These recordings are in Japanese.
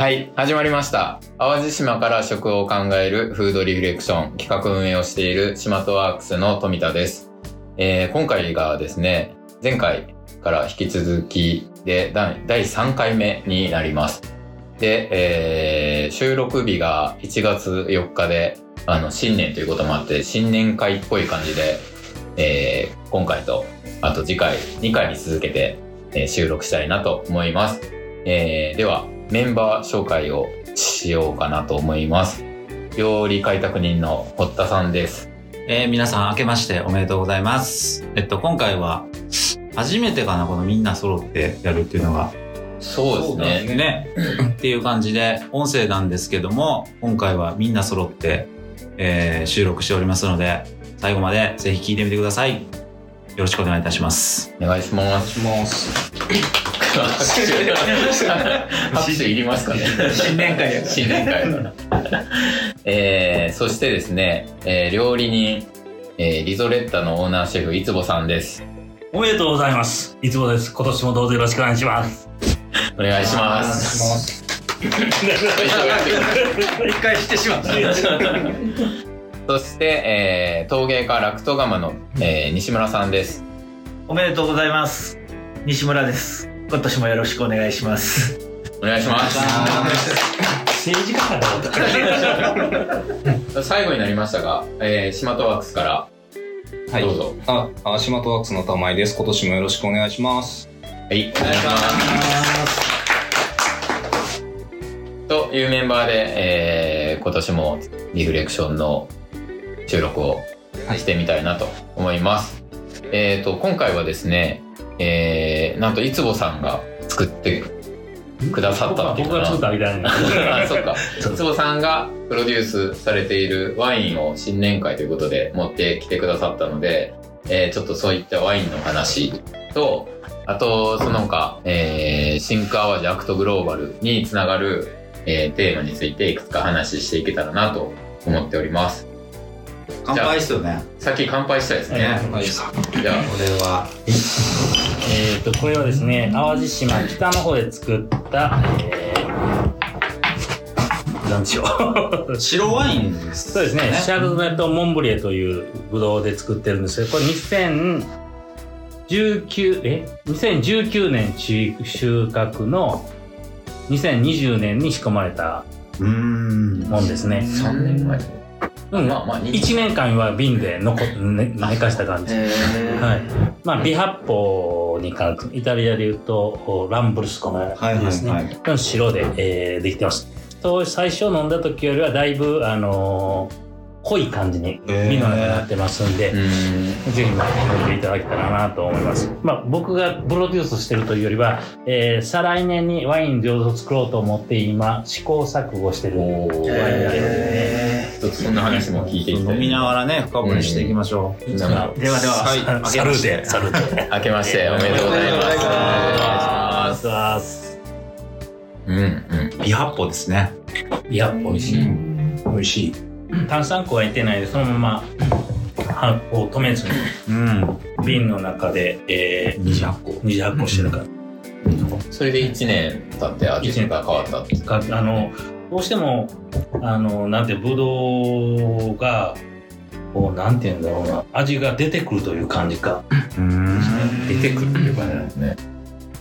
はい、始まりました。淡路島から食を考えるフードリフレクション企画運営をしている島とワークスの富田です。えー今回がですね、前回から引き続きで第3回目になります。で、えー収録日が1月4日で、あの、新年ということもあって、新年会っぽい感じで、えー今回と、あと次回、2回に続けて、え収録したいなと思います。えーでは、メンバー紹介をしようかなと思います。料理開拓人の堀田さんです。えー皆さん明けましておめでとうございます。えっと、今回は、初めてかな、このみんな揃ってやるっていうのが。そうですね。ね。っていう感じで、音声なんですけども、今回はみんな揃って、えー収録しておりますので、最後までぜひ聞いてみてください。よろしくお願いいたします。お願いします。します。拍手拍手いりますかね新年会や新年会だから。えー、そしてですね、えー料理人、えーリゾレッタのオーナーシェフ、いつぼさんです。おめでとうございます。いつもです。今年もどうぞよろしくお願いします。お願いします。一回してしまった。そして、えー陶芸家ラクトガマの、えー西村さんです。おめでとうございます。西村です。今年もよろしくお願いします。お願いします。政治家かな 最後になりましたが、えー、シマトワークスからはいどうぞ。あ、あ、島とワークスの玉井です。今年もよろしくお願いします。はい、お願いします。というメンバーで、えー今年もリフレクションの収録をしてみたいなと思います。えっ、と、今回はですね、えー、なんといつぼさんが作ってくださったっていう僕が作ったみたいな。あ、そっか。いつぼさんがプロデュースされているワインを新年会ということで持ってきてくださったので、えーちょっとそういったワインの話と、あと、その他、えー、 Think 淡路 Act Global につながる、えーテーマについていくつか話していけたらなと思っております。乾杯っすよね。さっき乾杯したいですね。はい。じゃあ、これは、えっと、これはですね、淡路島北の方で作った、えー、なんでしょう。白ワインです。そうですね、シャルドネとモンブリエというブドウで作ってるんですけど、これ2019、え ?2019 年収穫の2020年に仕込まれたうーん。もんですね。3年前。うん、まあまあ、に1年間は瓶で残っ、ね、寝かした感じ。はい。まあ、微発泡に関する、イタリアで言うと、ランブルスコのはいはいですね。はい。の白で、えーできてます。と、最初飲んだ時よりはだいぶ、あのー濃い感じに、身の中になってますんでう、ーん。ぜひまあ飲んでいただけたらなと思います。まあ僕がプロデュースしてるというよりは、えー再来年にワイン上手を作ろうと思って今試行錯誤してるワインになりますね。ちょっとそんな話も聞いていきたい。飲みながらね、深掘りしていきましょう。じゃあではでは、さサルーテ、サルーテ。明けましておめでとうございます。おめでとうございますお願いしまます。す。うんうん。微発泡ですね。いや、美味しい。美味しい。炭酸加えてないで、そのまま発酵を止めずに、うん。瓶の中で、えー、二次発酵。二次発酵してるから。それで1年経って味が変わったって。かあのどうしてもあのなんてぶどうがこうなんていうんだろうな味が出てくるという感じかうん。出てくるっていう感じなんですね。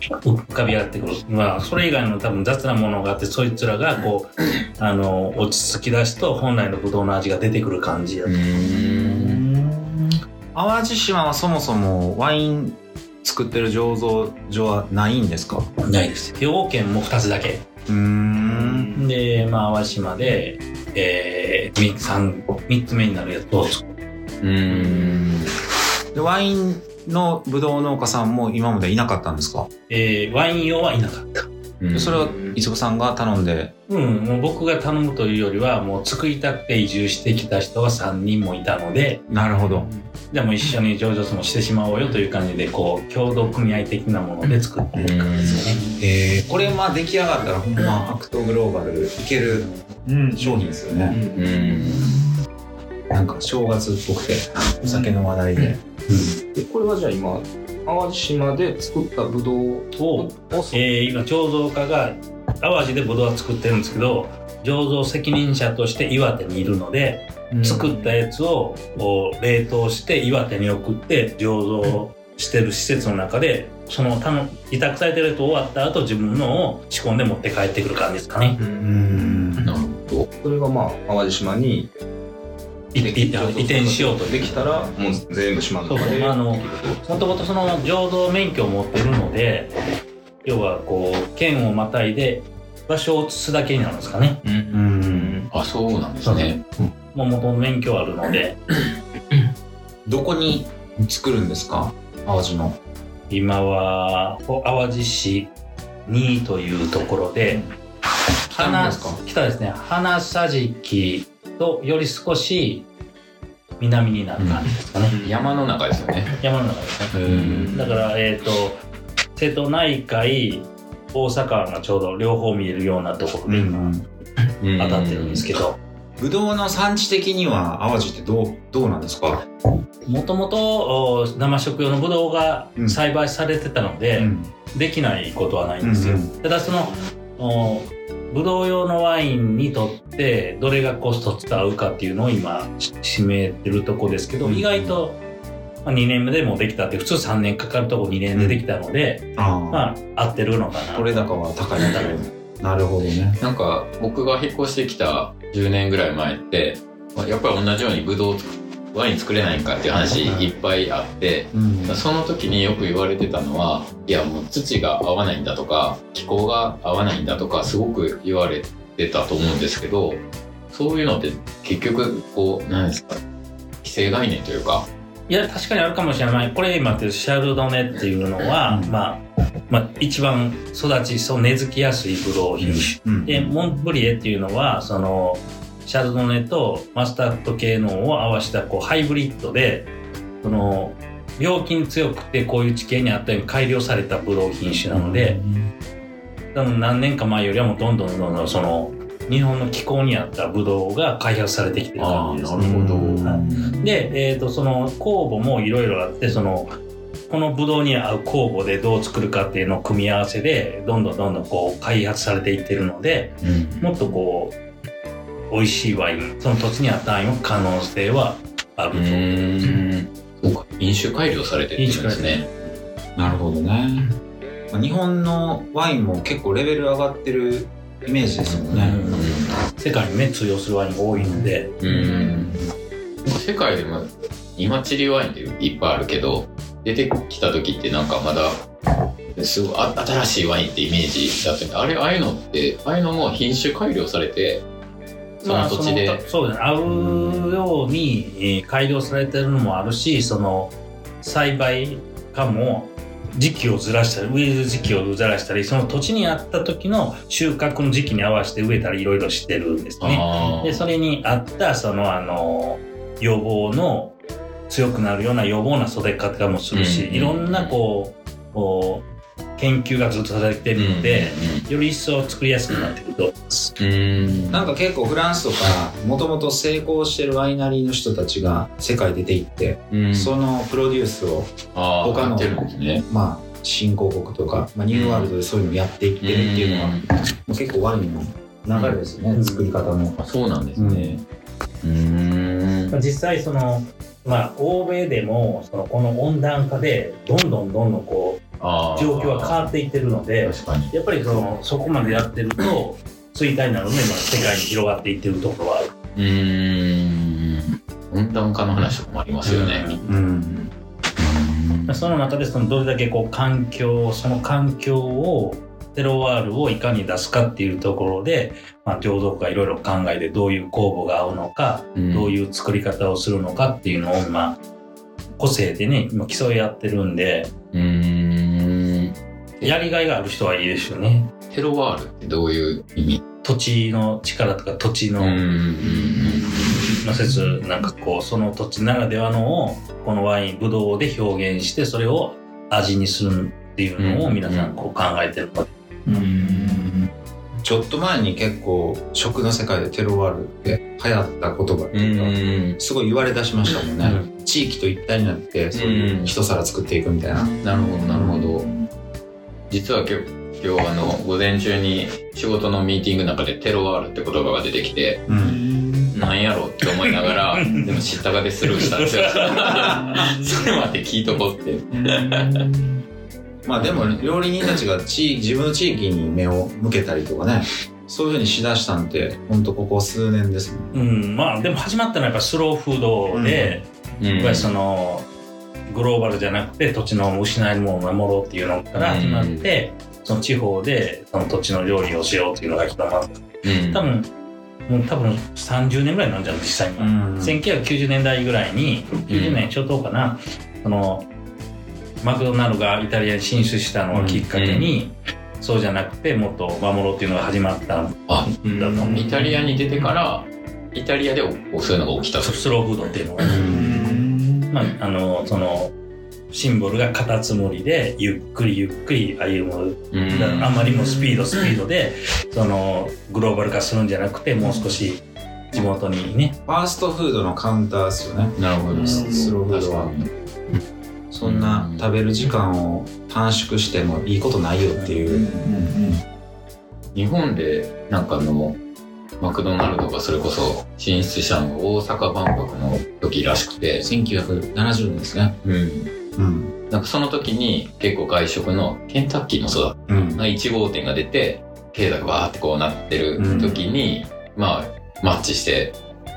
浮かび上がってくるまあそれ以外の多分雑なものがあってそいつらがこうあの落ち着き出すと本来のぶどうの味が出てくる感じだうーん。淡路島はそもそもワイン作ってる醸造所はないんですか？ないです兵庫県も2つだけうーん。でまあ淡路島で、えー、3, 三三つ目になるやつを作るうーん。でワインのブドウ農家さんも今までいなかったんですか、えーワイン用はいなかったでそれはいつぼさんが頼んで、うん、もう僕が頼むというよりは、もう作りたくて移住してきた人が3人もいたので、なるほど。でも一緒に上場もしてしまおうよという感じで、こう、共同組合的なもので作っていく感じですよね。えー、これまあ出来上がったらほんまアクトグローバルいける商品ですよね。うん。なんか正月っぽくて、お酒の話題で。でこれはじゃあ今淡路島で作ったブドウを、えー今、醸造家が淡路でブドウは作ってるんですけど醸造責任者として岩手にいるので、作ったやつを冷凍して岩手に送って醸造してる施設の中でそのたの委託されてるやつ終わった後自分のを仕込んで持って帰ってくる感じですかね。うん。なるほど。それがまあ、淡路島に移転しようとできたら、もう全部島の。中で。もともとその醸造免許を持ってるので要はこう県をまたいで場所を移すだけになるんですかね。うん。うん。あ、そうなんですね。もう元々免許あるので。どこに作るんですか？淡路の。今は淡路市2というところで花北ですか？北ですね。花さじきとより少し南になる感じですかね、山の中ですよね。山の中ですね。うん。だからえっ、と瀬戸内海大阪湾がちょうど両方見えるようなところで今当たってるんですけど。ぶどうの産地的には淡路ってどうどうなんですか、もともとお生食用のブドウがうん。栽培されてたので、できないことはないんですよ、うん。ただそのおブドウ用のワインにとってどれがコスト使うかっていうのを今し占めてるとこですけど、うん。意外と、まあ、2年目でもできたって普通3年かかるとこ2年でできたので、ああ、まあ合ってるのかな。取れ高は高いんだけど なるほどね。なんか僕が引っ越してきた10年ぐらい前って、まあやっぱり同じようにブドウワイン作れないんかっていう話いっぱいあって、うん。その時によく言われてたのは、いやもう土が合わないんだとか、気候が合わないんだとか、すごく言われてたと思うんですけど、そういうのって結局、こう、何ですか、既成概念というか、いや確かにあるかもしれない。これ今ってシャルドネっていうのは、うん。まあ、まあ一番育ちそう根付きやすいブドウ品種。うん。で、モンブリエっていうのは、その、シャルドネとマスタード系のを合わせたこうハイブリッドで、その、病気に強くてこういう地形にあったように改良されたブドウ品種なので、多分何年か前よりはもうどんどんどんどんその、日本の気候に合ったブドウが開発されてきてる感じですね。ほど。はい。で、えっ、と、その酵母もいろいろあって、その、このブドウに合う酵母でどう作るかっていうのを組み合わせで、どんどんどんどんこう開発されていってるので、もっとこう、美味しいワイン、その土地に合ったワイ可能性はあるうと。そうか、飲酒改良されてるんですね。なるほどね、まあ日本のワインも結構レベル上がってるイメージですもんね、世界にね、通用するワインが多いので、うん。うん。世界でも、今チリワインっていっぱいあるけど、出てきた時ってなんかまだ、すごいあ新しいワインってイメージだったけどあれ、ああいうのって、ああいうのも品種改良されて、その土地で。まあそうですね。合うようにえー改良されてるのもあるしその栽培かも時期をずらしたり植える時期をずらしたりその土地に合った時の収穫の時期に合わせて植えたりいろいろしてるんですね。あでそれに合ったそのあの予防の強くなるような予防な育て方もするし、うんいろんなこう研究がずっとされてるので、より一層作りやすくなってくると思います。うん。なんか結構フランスとかもともと成功してるワイナリーの人たちが世界出て行って、うん、そのプロデュースをああ、他のね。まあ新興国とか、まあ、ニューワールドでそういうのをやっていってるっていうのは、もう結構ワインの流れですよね、うん作り方も。あそうなんですね。うん。まあ実際その、まあ、欧米でもそのこの温暖化でどんどんどんどんこあう状況は変わっていってるので確かに。やっぱりそのそこまでやってると衰退なので今世界に広がっていってるところはある。うーん。温暖化の話もありますよね。うんその中でそのどれだけこう環境その環境をテロワールをいかに出すかっていうところで、まあ、醸造家がいろいろ考えてどういう酵母が合うのか、うんどういう作り方をするのかっていうのを今個性でね今競い合ってるんでうーん。やりがいがある人はいいですよね。テロワールってどういう意味？土地の力とか土地の、ん。の説なんかこうその土地ならではのをこのワインブドウで表現してそれを味にするっていうのを皆さんこう考えてるので、ちょっと前に結構食の世界でテロワールって流行った言葉ってういうか、ん。すごい言われ出しましたもんね、地域と一体になってそういう一皿作っていくみたいな、なるほど、なるほど。実は結今日あの、午前中に仕事のミーティングの中でテロワールって言葉が出てきて、うん。なんやろって思いながら、でも知ったかでスルーしたんですよ。それまで聞いとこうって。まあでも料理人たちが地自分の地域に目を向けたりとかね、そういうふうにしだしたんて、ほんとここ数年ですもん。うん、まあでも始まったのはやっぱスローフードで、うんやっぱりそのグローバルじゃなくて土地の失われるものを守ろうっていうのから始まって、その地方でその土地の料理をしようっていうのが広まった。うん。多分もう多分30年ぐらいなんじゃない実際には、ん。1990年代ぐらいに90年初頭かな、そのマクドナルドがイタリアに進出したのをきっかけに、そうじゃなくてもっと守ろうっていうのが始まったんあ、だと思う。イタリアに出てから、イタリアでおそういうのが起きたと。スローフードっていうのは、まあ、あのそのシンボルがカタツムリでゆっくりゆっくり歩む。あまりもスピードスピードでそのグローバル化するんじゃなくてもう少し地元にね。ファーストフードのカウンターですよね。なるほど。スローフードは。そんな食べる時間を短縮してもいいことないよっていう。日本でなんかあのマクドナルドがそれこそ進出したのが大阪万博の時らしくて、1970年ですね。うん、うん。なんかその時に結構外食のケンタッキーもそうだっうん。たな1号店が出て経済がバーってこうなってる時に、まあマッチして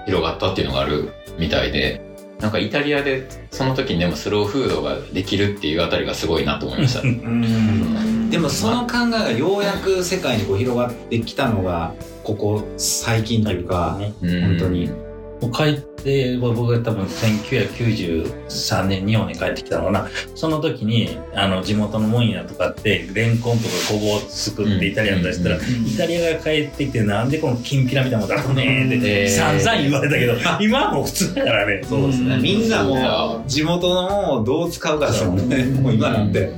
広がったっていうのがあるみたいでなんかイタリアでその時にでもスローフードができるっていうあたりがすごいなと思いました。でもその考えがようやく世界にこう広がってきたのが、ここ最近というか、本当に。もう帰って僕が多分1993年日本に帰ってきたのかな。その時にあの地元のモンヤとかってレンコンとかごぼうを作ってイタリアン出したら、うんイタリアが帰ってきてなんでこのきんぴらみたいなもの出すね。ん。ってえー。散々言われたけど、今はもう普通だからね。そうですね。みんなもだう地元のものをどう使うかですもん。ね。もう今なんて。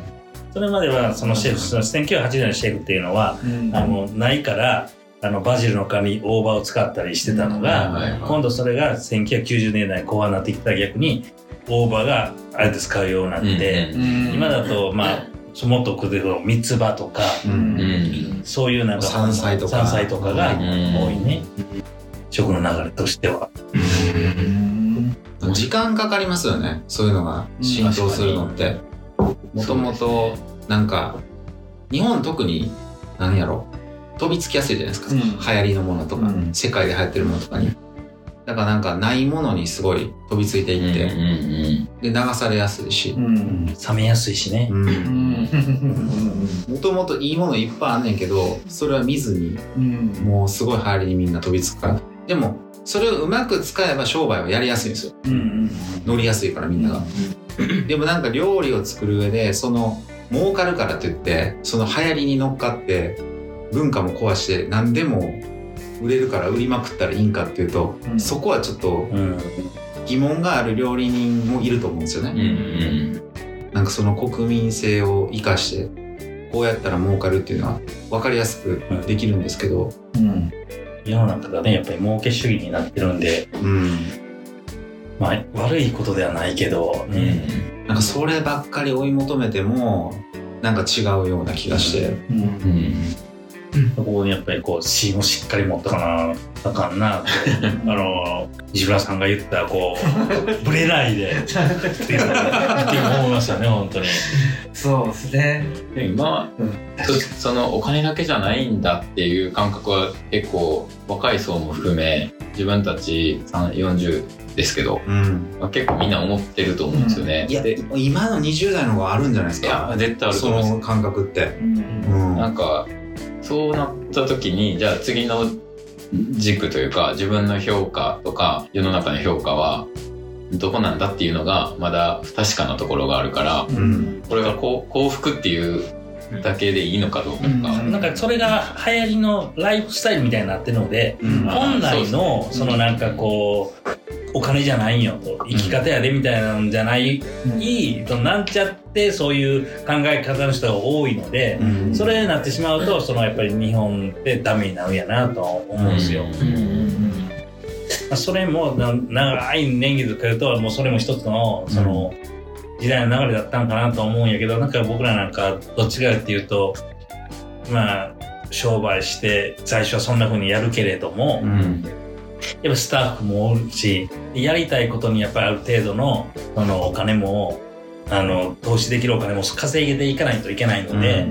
それまではそのシェフその1980年のシェフっていうのは、あのないからあのバジルの皮に大葉を使ったりしてたのが、はいはい。今度それが1990年代後半になってきたら逆に大葉があれで使うようになって、今だとまあもっとくで三つ葉とか、うんうんそういうなんか山菜とか。山菜とかがうん。多いね、食の流れとしては。時間かかりますよね。そういうのが浸透するのって。もともと、なんか、日本特に、何やろ、飛びつきやすいじゃないですか。うん流行りのものとか、うん世界で流行ってるものとかに。だからなんか、ないものにすごい飛びついていって、で、流されやすいし。冷めやすいしね。もともといいものいっぱいあんねんけど、それは見ずに、もうすごい流行りにみんな飛びつくから。でも、それをうまく使えば商売はやりやすいんですよ。乗りやすいからみんなが。でもなんか料理を作る上で、その、儲かるからって言って、その流行りに乗っかって、文化も壊して、何でも売れるから売りまくったらいいんかっていうと、そこはちょっとうん。疑問がある料理人もいると思うんですようんうね。ん。なんかその国民性を生かして、こうやったら儲かるっていうのは分かりやすくできるんですけど、世の中がねやっぱり儲け主義になってるんで、うん。まあ、悪いことではないけど、うん。ねなんかそればっかり追い求めても、なんか違うような気がして。うんそこにやっぱりこう芯をしっかり持っとかなあかんなって あの西村さんが言ったこう ブレないでっていうのを思いましたね本当に。そうですね。で今、そそのお金だけじゃないんだっていう感覚は結構若い層も含め自分たち3 40ですけど、うん。まあ、結構みんな思ってると思うんですよね。いやで、今の20代の方があるんじゃないですいやか。絶対あるとそ思います。の感覚って。うん。なんかそうなった時にじゃあ次の軸というか自分の評価とか世の中の評価はどこなんだっていうのがまだ不確かなところがあるからうん。これが幸福っていうだけでいいのかどうかとか。なんかそれが流行りのライフスタイルみたいになってるので、うん。本来のそのなんかこうお金じゃないんよと生き方やでみたいなんじゃない、そのなんちゃってそういう考え方の人が多いので、うん。それになってしまうとそのやっぱり日本ってダメになるんやなと思うんですよ。まあそれもな長い年月かけるともうそれも一つのその時代の流れだったんかなと思うんやけどなんか僕らなんかどっちかっていうとまあ、商売して、最初はそんな風にやるけれども、うん。やっぱスタッフもおるし、やりたいことにやっぱりある程度の、そのお金も、あの、投資できるお金も稼げていかないといけないので、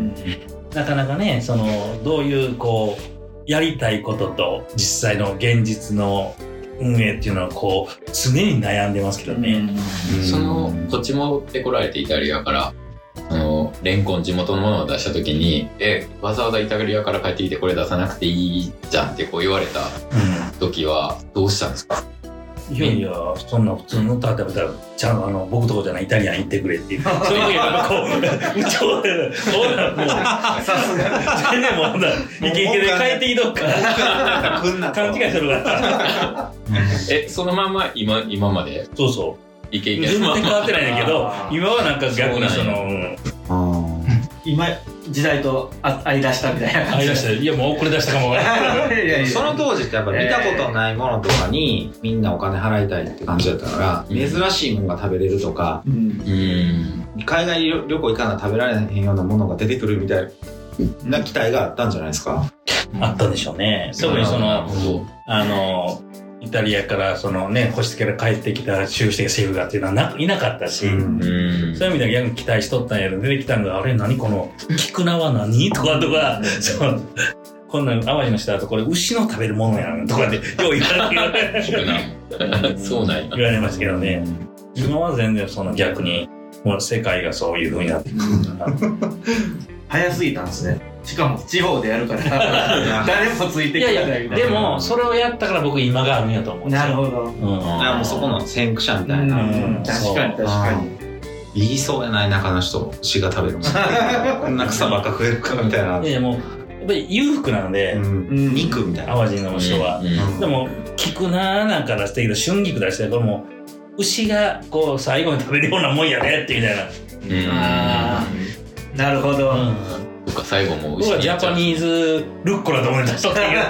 なかなかね、その、どういう、こう、やりたいことと実際の現実の運営っていうのは、こう、常に悩んでますけどね。その、こっちも持ってこられてイタリアから、あの、レンコン地元のものを出した時に、え、わざわざイタリアから帰ってきてこれ出さなくていいじゃんってこう言われた時は、どうしたんですか？いやいや、そんな普通の例えば、ちゃんとあの、僕とこじゃないイタリアン行ってくれっていう。そういう時はこう、うちほで、ほら、もう、さすが。全然もうなら、イケイケで帰ってきとくか。勘違いするから。え、そのまんま今、今までそうそイケイう。ケ全然変わってないんだけど今はなんか逆にその、うんあ今、時代とあ合い出したみたいな感じ。ありだしたいや、もう遅れ出したかもその当時ってやっぱ見たことないものとかにみんなお金払いたいって感じだったから、うん珍しいものが食べれるとか、うんうん。海外旅旅行行かな食べられへんようなものが出てくるみたいな期待があったんじゃないですか。あったんでしょうね。特にその。あの、イタリアからそのね、星から帰ってきた修士シェフがっていうのはないなかったし、うんうん。そういう意味では逆に期待しとったんやろ。出てきたのが、あれ何この、菊菜は何とかとか、そう。こんなん、淡路の人だとこれ牛の食べるものやんとかって、よう言われ聞くな。そうなんや。言われましたけどね。今は全然その逆に、もう世界がそういう風になってくるから。早すぎたんですね。しかも地方でやるから、誰もついていやいや、きてないみたいでも、それをやったから僕今があるんやと思う。な。なるほど。うん。もうそこの先駆者みたいな。うん確かに確かに。言いそうやない中の人、牛が食べるもん。こんな草ばっか食えるかみたいな。いやもう、やっぱり裕福なので、うんうん肉みたいな。淡路の人は。うんでも、菊菜なんか出してるけど、春菊出してるこれもう、牛がこう最後に食べるようなもんやねってみたいな。うん。あなるほど。うんそっか、最後もう僕はジャパニーズルッコラと思い出しとったけど、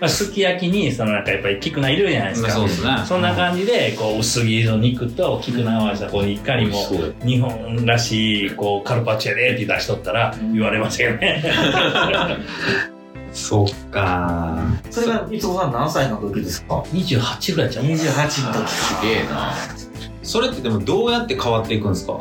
まあ、すき焼きに、そのなんかやっぱり菊菜いるじゃないですか。そうですね。そんな感じで、こう、薄切りの肉と菊菜合わせた、こう、いかにも、日本らしい、こう、カルパッチョやでって出しとったら、言われましたよね。そっかそれが、いつこさん何歳の時ですか？28ぐらいちゃう ?28 の時。すげえな。それってでもどうやって変わっていくんですか？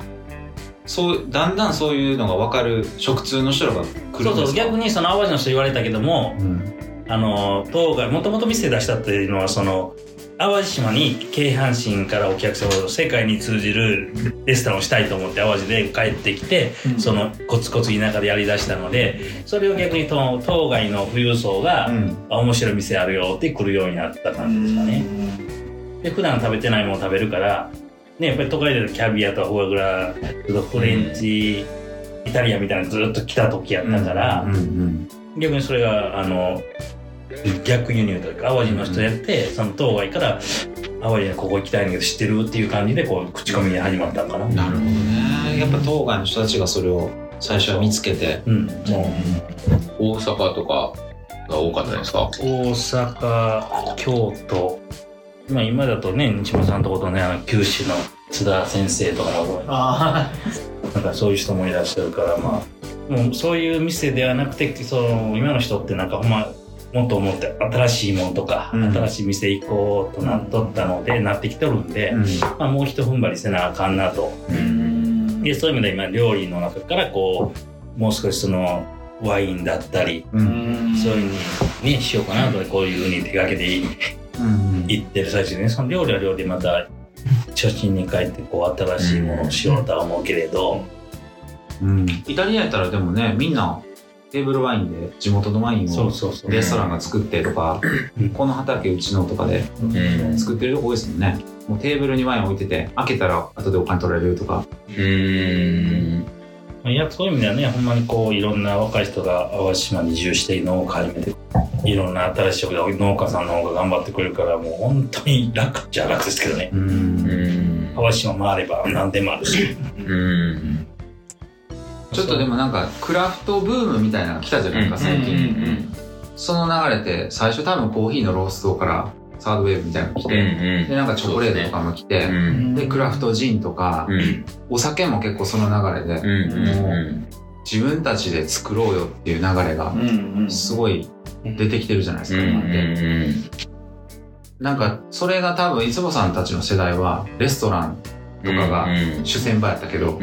そう、だんだんそういうのが分かる食通の人らが来るんですか？そうそう、逆にその淡路の人言われたけども、うん。あの、当該、もともと店出したっていうのは、その、淡路島に京阪神からお客様を世界に通じるレストランをしたいと思って淡路で帰ってきて、そのコツコツ田舎でやりだしたので、それを逆にと当該の富裕層が、うん。あ面白い店あるよって来るようになった感じですかね。で、普段食べてないもの食べるから、ね、やっぱり都会でキャビアとフォアグラ、フレンチ、イタリアみたいなのずっと来た時やったから、うんうん。逆にそれが、あの、逆輸入というか、淡路の人やって、その当該から、淡路にここ行きたいんだけど知ってるっていう感じで、こう、口コミが始まったのかな。なるほどね。やっぱ当該の人たちがそれを最初は見つけて。うん。も大阪とかが多かったですか？う、大阪、京都、まあ今だとね、西本さんのとことね、あの、九州の津田先生とかも、あなんかそういう人もいらっしゃるから、まあ、もうそういう店ではなくて、その、今の人ってなんかほんま、もっと思って新しいもんとか、うん新しい店行こうとなっとったので、なってきとるんで、まあもう一踏ん張りせなあかんなと。あ。うんで、そういう意味で今料理の中からこう、もう少しその、ワインだったり、う。うんんそういうふうにね、しようかなと、こういうふうに手掛けていうん。いってる最中でね、その料理は料理でまた、初心に帰ってこう、新しいものをしようとは思うけれど、うん。イタリアやったらでもね、みんなテーブルワインで地元のワインをそうそうそう。レストランが作ってとかうん、この畑うちのとかでうん作ってるとこ多いですもんね。もうテーブルにワイン置いてて、開けたら後でお金取られるとか。うーん。いや、そういう意味ではね、ほんまにこう、いろんな若い人が淡路島に移住して農家始めて、いろんな新しい職で農家さんの方が頑張ってくれるから、もう本当に楽っちゃ楽ですけどね。淡路島回れば何でもあるし。うん。ちょっとでもなん。か、クラフトブームみたいなのが来たじゃないですか、最うん。近。その流れって、最初多分コーヒーのローストからサードウェーブみたいなのが来うん。て、で、なんかチョコレートとかも来て、うん。で、クラフトジンとかう、ん。お酒も結構その流れで、うん。うん。自自分たちで作ろうよっていう流れがすごい出てきてるじゃないですか、今って。なんか、それが多分、いつぼさんたちの世代は、レストランとかが主戦場やったけど、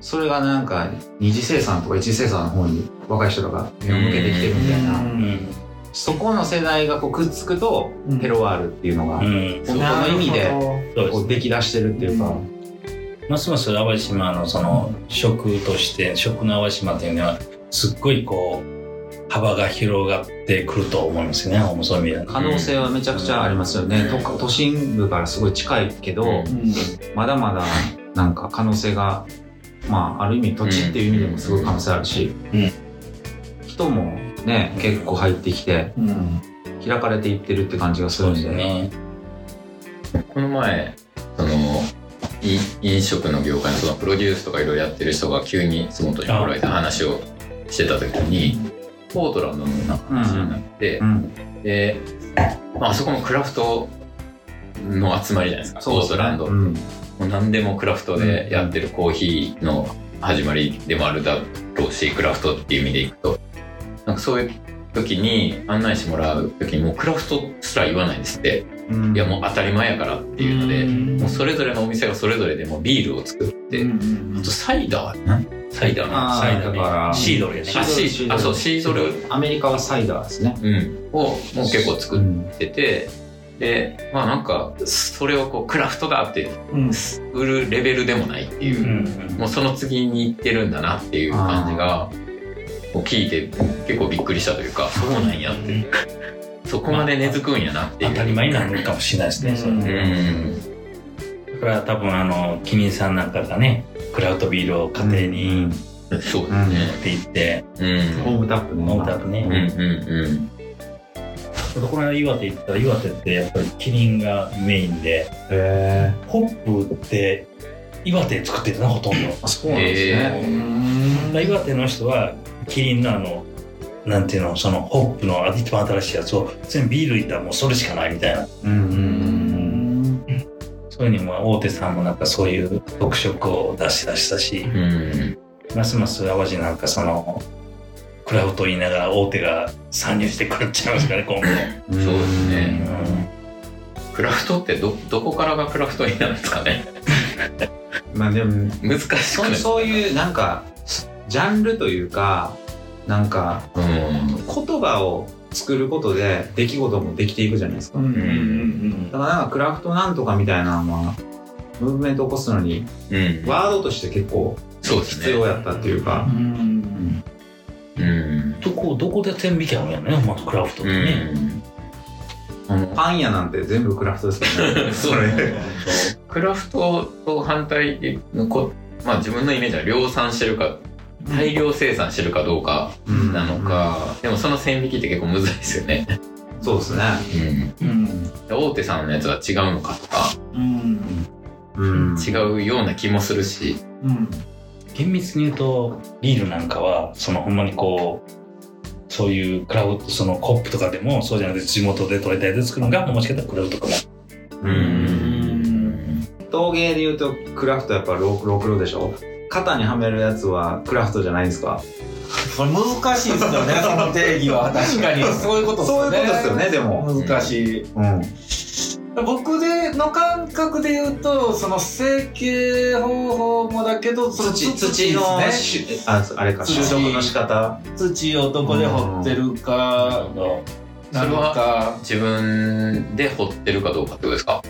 それがなんか、二次生産とか一次生産の方に若い人とか目を向けてきてるみたいな、そこの世代がこうくっつくと、テロワールっていうのが、本当の意味でこう出来出してるっていうか、ますます淡路島のその食として食の淡路島というのはすっごいこう幅が広がってくると思いますね可能性はめちゃくちゃありますよね、都都心部からすごい近いけど、まだまだなんか可能性がまあある意味土地っていう意味でもすごい可能性あるし、人もね結構入ってきて、開かれていってるって感じがするんで。ね。この前そのい飲食の業界のそのプロデュースとかいろいろやってる人が急に洲本に来られて話をしてた時にポートランドのなんか話になって、で、まああそこもクラフトの集まりじゃないですかポートランド、もう何でもクラフトでやってるコーヒーの始まりでもあるだろうしクラフトっていう意味でいくとなんかそういう時に案内してもらう時にもうクラフトすら言わないんですって、いやもう当たり前やからっていうので、もうそれぞれのお店がそれぞれでもうビールを作って、あとサイダー。なん？サイダーあーサイダーからシードルやね。あシーあそうシードル、アメリカはサイダーですね、うん、をもう結構作ってて、でまあなんかそれをこうクラフトだって売るレベルでもないっていう、もうその次に行ってるんだなっていう感じがこう聞いて結構びっくりしたというかそうなんやって、そこまで根付くんやなっていう。当たり前になるかもしれないですね、それうね。んだから多分あのキリンさんなんかがねクラウドビールを家庭にそうですね。持って行って、うん。ホームタップね飲むたくね、うんうんこの間岩手行ったら岩手ってやっぱりキリンがメインでへホップって岩手で作ってるなほとんど。あそうなんですね、だから岩手の人はキリンのあのなんていうのそのホップの一番新しいやつを全部ビールいったらもうそれしかないみたいな。うんうんそういうにも大手さんもなんかそういう特色を出し出したし。ますます淡路なんかそのクラフト言いながら大手が参入してくるっちゃいますからね今後。うん。そうですうねん。クラフトってど、どこからがクラフトになるんですかね。まあでも難しい。そうそういうなんかジャンルというかなんかうん。言葉を作ることで出来事もできていくじゃないですか、んだからなんかクラフトなんとかみたいなのはムーブメント起こすのにうん。ワードとして結構。必要やったっていうか、うん。どこどこで線引きあるんやねまずクラフトってうね、ん。あの、パン屋なんて全部クラフトですよね そうクラフトと反対のこ、まあ自分のイメージは量産してるか、大量生産してるかどうかうんなのか、でもその線引きって結構むずいですよね。そうですね。うん。大手さんのやつは違うのかとか、うん。違うような気もするし、厳密に言うとビールなんかはそのほんまにこうそういうクラフトそのコップとかでもそうじゃなくて地元で取れたやつで作るのがもしかしたらクラフトかも。うん。陶芸で言うとクラフトやっぱローロクロでしょ？肩にはめるやつはクラフトじゃないですか？これ難しいですよね、その定義は。確かに。そういうことですよね。そういうことですよねでも難しい。うん僕での感覚で言うと、その成形方法もだけど、その土土のですしああれか土収録の仕方？土をどこで掘ってるか、なのか。自分で掘ってるかどうかってことですか？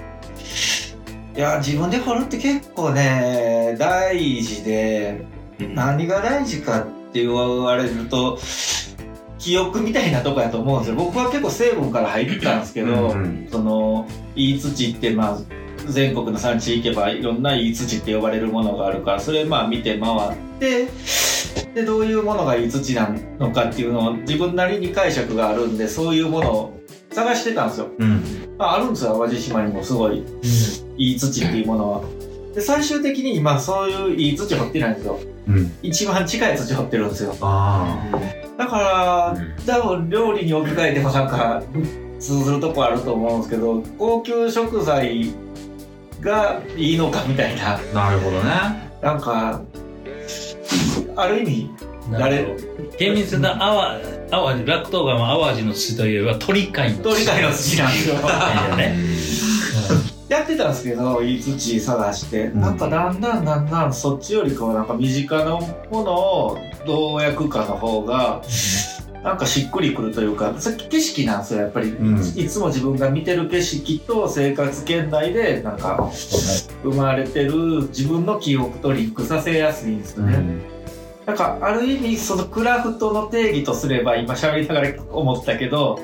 いや、自分で掘るって結構ね、大事で、何が大事かって言われると、記憶みたいなとこやと思うんですよ。僕は結構成分から入ったんですけど、うんその、いい土って、まあ、全国の産地行けばいろんないい土って呼ばれるものがあるから、それまあ見て回って、で、どういうものがいい土なのかっていうのを自分なりに解釈があるんで、そういうものを探してたんですよ。うん。まあ、あるんですよ、淡路島にもすごい、いい土っていうものは。で、最終的に今そういういい土掘ってないんですよ。うん一番近い土掘ってるんですよ。あだから、うん多分料理に置き換えてもなんか通ずるとこあると思うんですけど高級食材がいいのかみたいなあなるほどねなんかある意味誰？厳密な淡淡路、落東川淡路の土というよりは鳥海の鳥海の土なんですよ。だね。やってたんですけど、土探して、ん。なんかだんだんだんだんそっちよりかはなんか身近なものをどう焼くかの方が、なんかしっくりくるというか、それ景色なんですよ、やっぱり。ん。いつも自分が見てる景色と生活圏内で、なんか、生まれてる自分の記憶とリンクさせやすいんですよね。なんか、ある意味、そのクラフトの定義とすれば、今喋りながら思ったけど、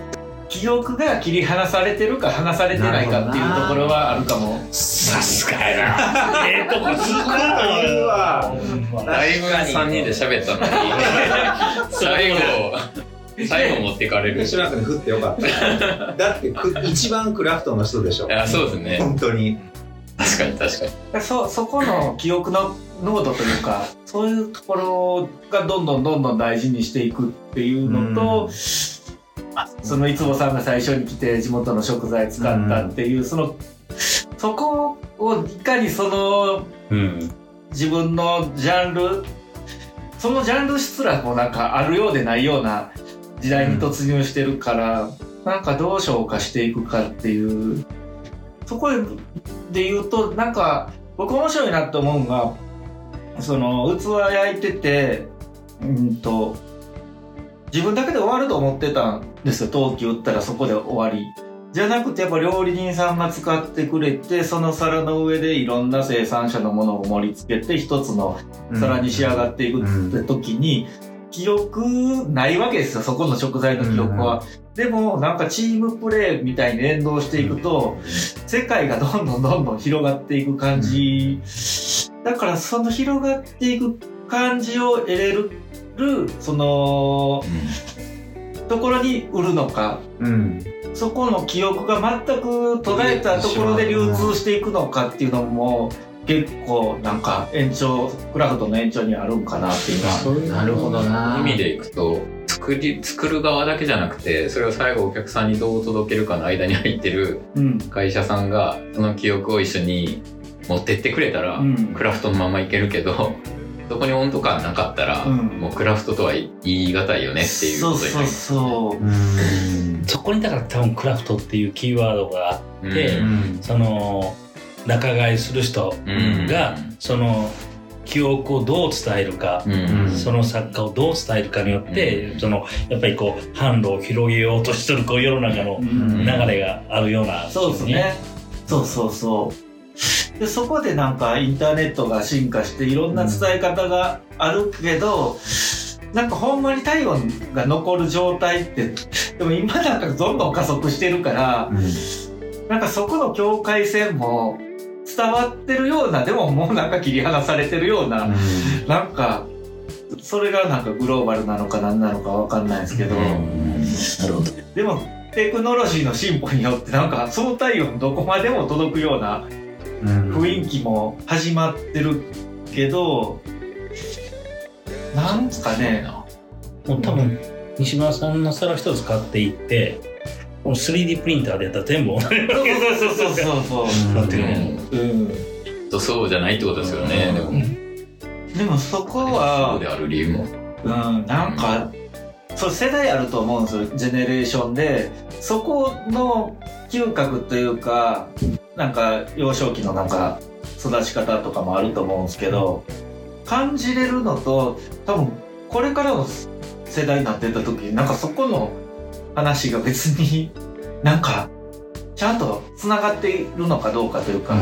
記憶が切り離されてるか離されてないかっていうところはあるかも。さすがやな。ええとこつくいわだいぶ3人で喋ったのに、最後、最後持ってかれる。吉村君に振ってよかった。だってく一番クラフトの人でしょい。や、そうですね。本当に。確かに確かに。そそこの記憶の濃度というかそういうところがどんどんどんどん大事にしていくっていうのと、あそのいつもさんが最初に来て地元の食材使ったっていう、そのそこをいかにそのうん。自分のジャンルそのジャンルすらもなんかあるようでないような時代に突入してるから、なんかどう消化していくかっていうそこで言うとなんか僕面白いなと思うのがその器焼いててうんと自分だけで終わると思ってたんですよ。陶器打ったらそこで終わり。じゃなくてやっぱ料理人さんが使ってくれてその皿の上でいろんな生産者のものを盛り付けて一つの皿に仕上がっていくって時に、記憶ないわけですよ。そこの食材の記憶は、でもなんかチームプレーみたいに連動していくと、世界がどんどんどんどん広がっていく感じ、だからその広がっていく感じを得れるそのところに売るのか。うん。そこの記憶が全く途絶えたところで流通していくのかっていうのも結構なんか延長クラフトの延長にあるんかなっていうのは。なるほどな。意味でいくと、作り、作る側だけじゃなくて、それを最後お客さんにどう届けるかの間に入ってるうん。会社さんが、その記憶を一緒に持ってってくれたら、うん。クラフトのままいけるけど、そこに温度感なかったら、うんもうクラフトとは言い難いよねっていうそうそうことになります。そううん。そこにだから多分クラフトっていうキーワードがあってうんその仲買いする人うんがその記憶をどう伝えるか、うんその作家をどう伝えるかによって、そのやっぱりこう販路を広げようとしてるこう世の中のうん流れがあるような、そうですね。そうそうそう。で、そこでなんかインターネットが進化していろんな伝え方があるけど、なんかほんまに体温が残る状態って、でも今なんかどんどん加速してるから、なんかそこの境界線も伝わってるような、でももうなんか切り離されてるような、なんか、それがなんかグローバルなのか何なのかわかんないですけど、ど。でもテクノロジーの進歩によってなんかその体温どこまでも届くような雰囲気も始まってるけど、なんすかね、もう多分西村さんの皿一つ買っていってこの 3D プリンターでやったら全部同じそうそうそうそうそう。なってるねうん。とそうじゃないってことですよね。でも、でもそこそうは、である理由も。うん、なんか、そう世代あると思うんですよ、ジェネレーションで。そこの嗅覚というか、なんか幼少期のなんか育ち方とかもあると思うんですけど、感じれるのと、多分これからの世代になってった時に、なんかそこの話が別に なんかちゃんと繋がっているのかどうかというか、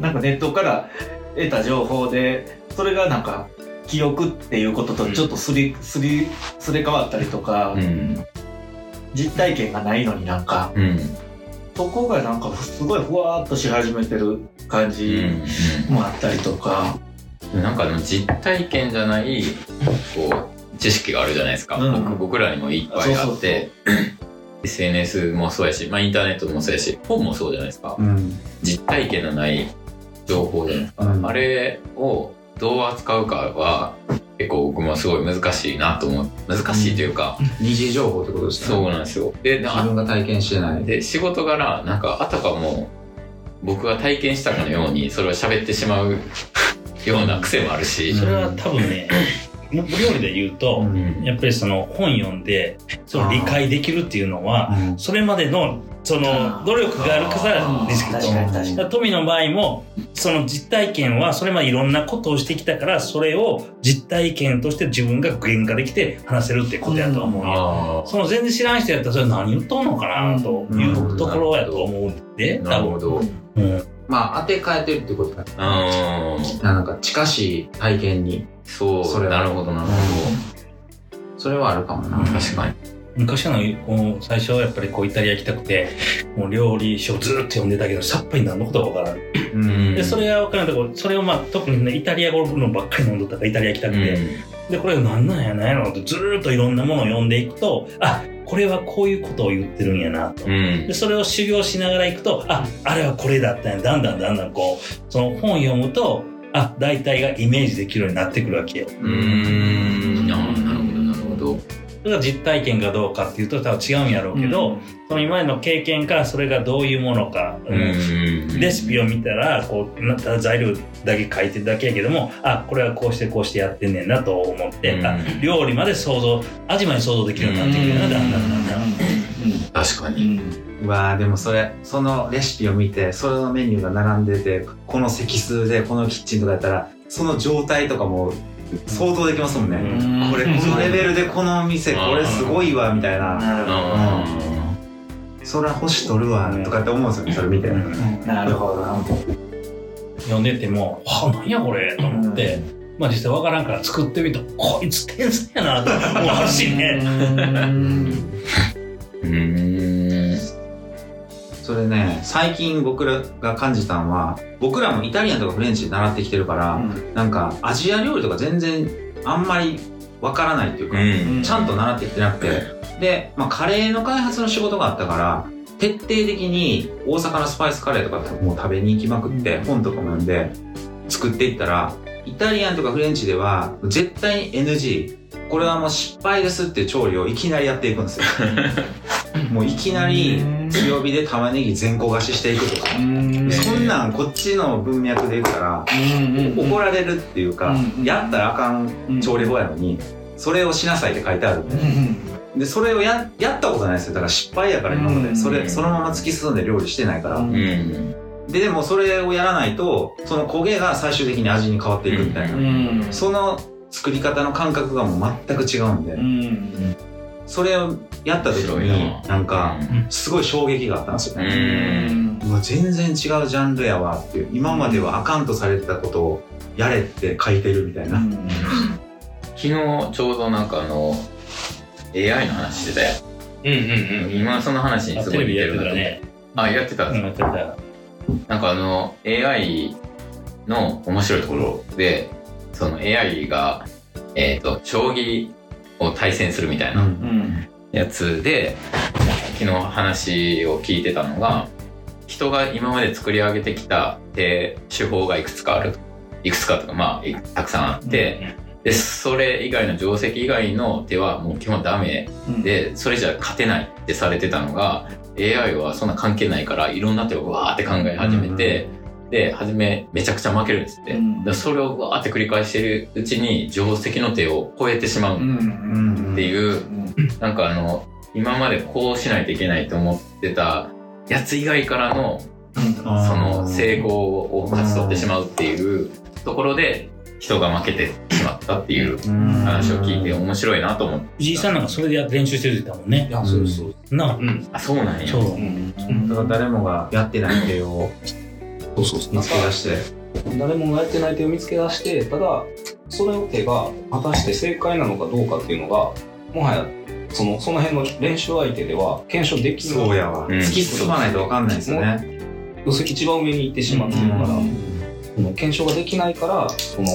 なんかネットから得た情報で、それがなんか記憶っていうこととちょっとすり、すり、すれ替わったりとか、うん。実体験がないのになんか、うん。そこがなんかすごいふわーっとし始めてる感じもあったりとか、うん。なんかでも実体験じゃない、こう、知識があるじゃないですか。うん僕僕らにもいっぱいあって、SNS もそうやし、まあインターネットもそうやし、本もそうじゃないですか。実体験のない情報じゃないですか。あれをどう扱うかは、結構僕もすごい難しいなと思う。難しいというか、二次情報ってことですそうね。なんですよ。で、自分が体験してない。で仕事柄なんかあたかも僕が体験したかのようにそれを喋ってしまうような癖もあるし、それは多分ね料理で言うと、うん。やっぱりその本読んで、その理解できるっていうのは、うん。それまでのその努力があるからできると確かに確かに。だから富の場合もその実体験はそれまでいろんなことをしてきたからそれを実体験として自分が具現化できて話せるってことやと思うよ、あその全然知らん人やったらそれ何言っとんのかなというところやと思うんで、あ。なる多ほど。分。うんまあ当て替えてるってことだねうん。なんか近しい体験にそう。それはなるほど、なるほそれはあるかもな、ど。確かに。昔のこう最初はやっぱりこうイタリア行きたくてもう料理書ずっと読んでたけどさっぱり何のことかわからんうんでそれが分からんところそれをまあ特にねイタリア語のばっかり飲んどったからイタリア行きたくて、でこれ何なんやなんやろってずーっといろんなものを読んでいくとあこれはこういうことを言ってるんやなと。うんで。それを修行しながらいくとああれはこれだったんやだんだんだんだんこうその本読むとあ大体がイメージできるようになってくるわけよ。うん。それが実体験かどうかっていうと多分違うんやろうけど、その今までの経験からそれがどういうものか、うん。レシピを見たらこうなただ材料だけ書いてるだけやけどもあこれはこうしてこうしてやってんねんなと思って、うんあ料理まで想像味まで想像できるようになってくるよなだんだんだんだん。確かに。うわーでもそれそのレシピを見てそれのメニューが並んでてこの席数でこのキッチンとかやったらその状態とかも想像できますもんね、うん。これこのレベルでこのお店これすごいわみたいな。なるほあそら星取るわとかって思うんですよねそれ見て、うん。どなるほど。な読んでても「はあ何やこれ」と思って、まあ実際わからんから作ってみた。こいつ天才やなと思うしね。ーうん。それね最近僕らが感じたのは僕らもイタリアンとかフレンチで習ってきてるから、なんかアジア料理とか全然あんまりわからないっていうか、うん。ちゃんと習ってきてなくて、で、まあ、カレーの開発の仕事があったから、徹底的に大阪のスパイスカレーとかもう食べに行きまくって、本とかも読んで作っていったら、イタリアンとかフレンチでは絶対に NG。これはもう失敗ですって調理をいきなりやっていくんですよ。もういきなり強火で玉ねぎ全焦がししていくとか。そんなんこっちの文脈で言ったら、怒られるっていうか、うんやったらあかん調理法やのに、それをしなさいって書いてあるんで。で、それをや、やったことないですよ。だから失敗やから今まで。うんそれ、そのまま突き進んで料理してないから。で、でもそれをやらないと、その焦げが最終的に味に変わっていくみたいな。その作り方の感覚がもう全く違うんで、それをやった時にな、なんか、すごい衝撃があったんですようね。ん。うわ全然違うジャンルやわっていう。今まではあかんとされてたことをやれって書いてるみたいな。昨日ちょうどなんかあの、AI の話してたよ。うんうんうん。今その話にすごい似てるなと思って。あ、やってたんうんですか？やってた。なんかあの AI の面白いところで、その AI が、えっ、と、将棋を対戦するみたいなやつで、昨日話を聞いてたのが、人が今まで作り上げてきた手手法がいくつかある。いくつかとか、まあ、いたくさんあって、で、それ以外の定石以外の手はもう基本ダメで、それじゃ勝てないってされてたのが、AI はそんな関係ないから、いろんな手をわーって考え始めて、で、初めめちゃくちゃ負けるんですって。だからそれをわーって繰り返してるうちに、定石の手を超えてしまうっていう、なんかあの、今までこうしないといけないと思ってたやつ以外からの、その成功を勝ち取ってしまうっていうところで、人が負けてしまったっていう話を聞いて面白いなと思って。藤井さんなんかそれでや練習してるって言ったもんね。やそうそうなあ。うん。あ、そうなんや。そう。だから誰もがやってない手をそうそうそう。見つけ出して。誰もやってない手を見つけ出して、ただ、それを手が果たして正解なのかどうかっていうのが、もはや、その、その辺の練習相手では検証できない。そうやわ。うん突き進まないとわかんないですよね。要するに一番上に行ってしまってるから、その検証ができないから、その、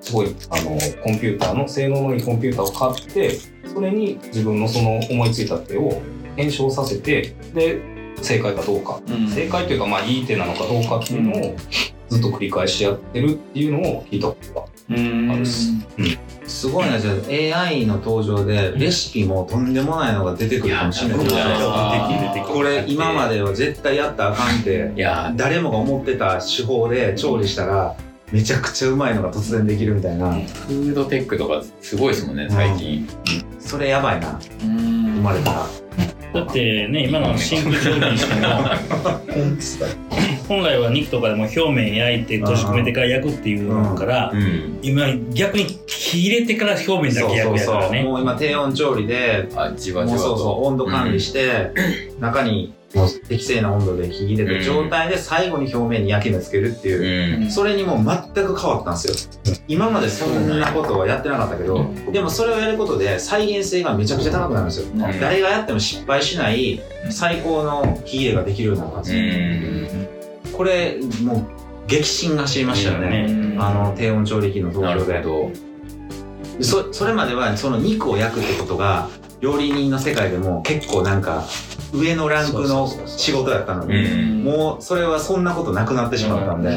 すごい、あの、コンピューターの、性能のいいコンピューターを買って、それに自分のその思いついた手を検証させて、で、正解かどうか。正解というか、まあ、いい手なのかどうかっていうのを、ずっと繰り返しやってるっていうのを聞いたことがある。っす。すごいな、じゃあ AI の登場でレシピもとんでもないのが出てくるかもしれない。いや出てきる出てきるこれ今までは絶対やったらあかんって、いや。誰もが思ってた手法で調理したら、めちゃくちゃうまいのが突然できるみたいな、フードテックとかすごいですもんね、最近。それやばいな、生まれたら。だってね、今のシンク調理にしても、本来は肉とかでも表面焼いて閉じ込めてから焼くっていうのから、うん。今逆に火入れてから表面だけ焼くやからね。もう今低温調理で、あ、じわじわもうそうそう、と。温度管理して、中にもう適正な温度で火入れた状態で最後に表面に焼き目つけるっていうう、ん。それにもう全く変わったんですよ。今までそんなことはやってなかったけど、でもそれをやることで再現性がめちゃくちゃ高くなるんですよ。ん誰がやっても失敗しない最高の火入れができるようになるはず。うん。これ、もう激震が走りましたよね。あの低温調理器の登なる場で。ほど。でそそれまではその肉を焼くってことが料理人の世界でも結構なんか上のランクの仕事やったのうにん。もうそれはそんなことなくなってしまったんで。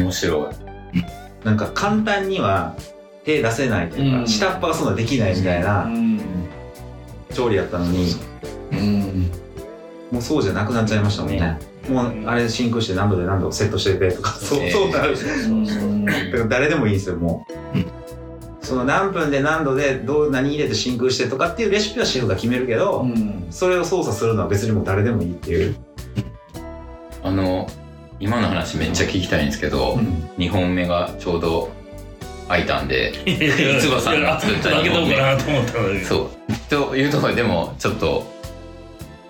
面白い。なんか簡単には手出せないといううん。か下っ端がそんなできないみたいな調理やったのにもうそうじゃなくなっちゃいましたもんね。ね。もうあれ真空して何度で何度セットしててとかそうええそうなる。誰でもいいんですよもうその何分で何度でどう何入れて真空してとかっていうレシピはシェフが決めるけど、それを操作するのは別にもう誰でもいいっていう、あの、今の話めっちゃ聞きたいんですけど、2本目がちょうど空いたんで、いつばさんが作っただけどうかなと思った。そう。というところででも、ちょっと、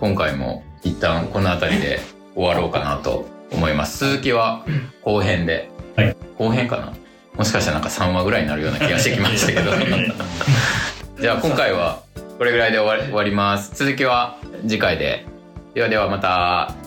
今回も一旦この辺りで終わろうかなと思います。続きは後編で。はい後編かな？もしかしたらなんか3話ぐらいになるような気がしてきましたけど。じゃあ今回はこれぐらいで終わり終わります。続きは次回で。ではではまた。